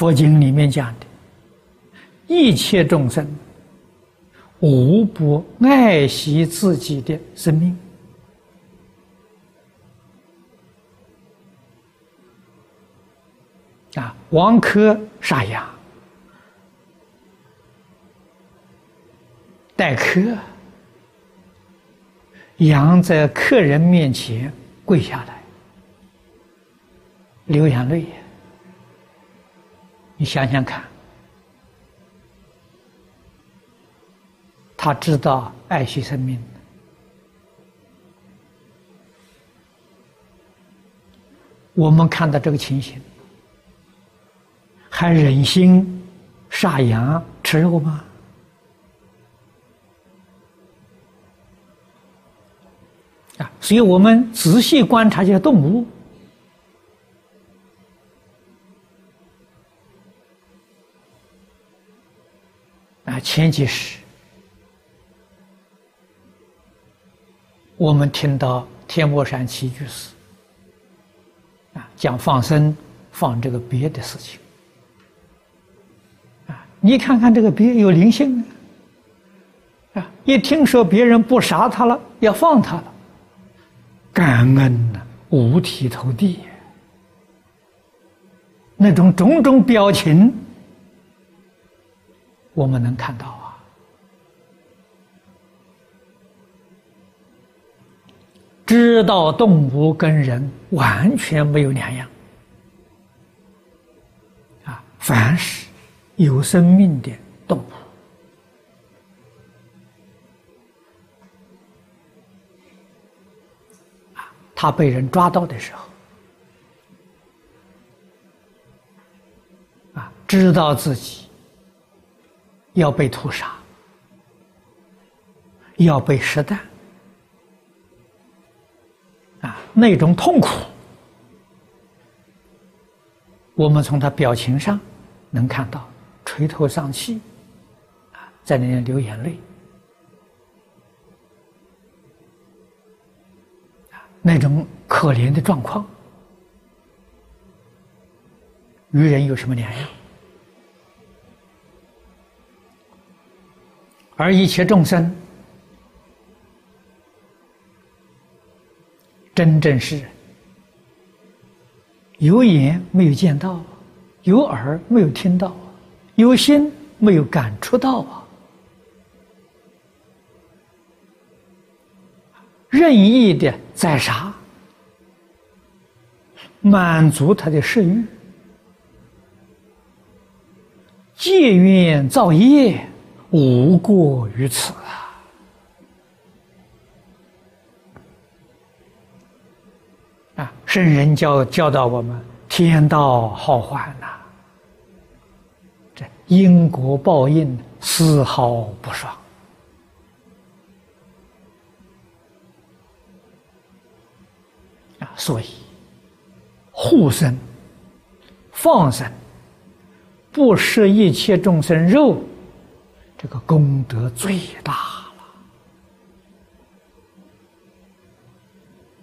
佛经里面讲的，一切众生无不爱惜自己的生命。啊，王珂杀羊，待客，羊在客人面前跪下来，流眼泪。你想想看，他知道爱惜生命，我们看到这个情形，还忍心杀羊吃肉吗？啊，所以我们仔细观察这些动物。啊前几世，我们听到天目山七居士啊讲放生放这个鳖的事情啊，你看看这个鳖有灵性啊，一听说别人不杀他了，要放他了，感恩呐，五体投地，那种种种表情。我们能看到啊，知道动物跟人完全没有两样。啊，凡是有生命的动物。啊，他被人抓到的时候。啊，知道自己。要被屠杀，要被实弹，啊，那种痛苦，我们从他表情上能看到，垂头丧气，啊，在那里流眼泪，那种可怜的状况，与人有什么两样？而一切众生，真正是有眼没有见到，有耳没有听到，有心没有感触到啊！任意的宰杀，满足他的食欲，借愿造业。无过于此啊！啊，圣人教教导我们：天道好还呐，这因果报应丝毫不爽啊！所以护生、放生、不食一切众生肉。这个功德最大。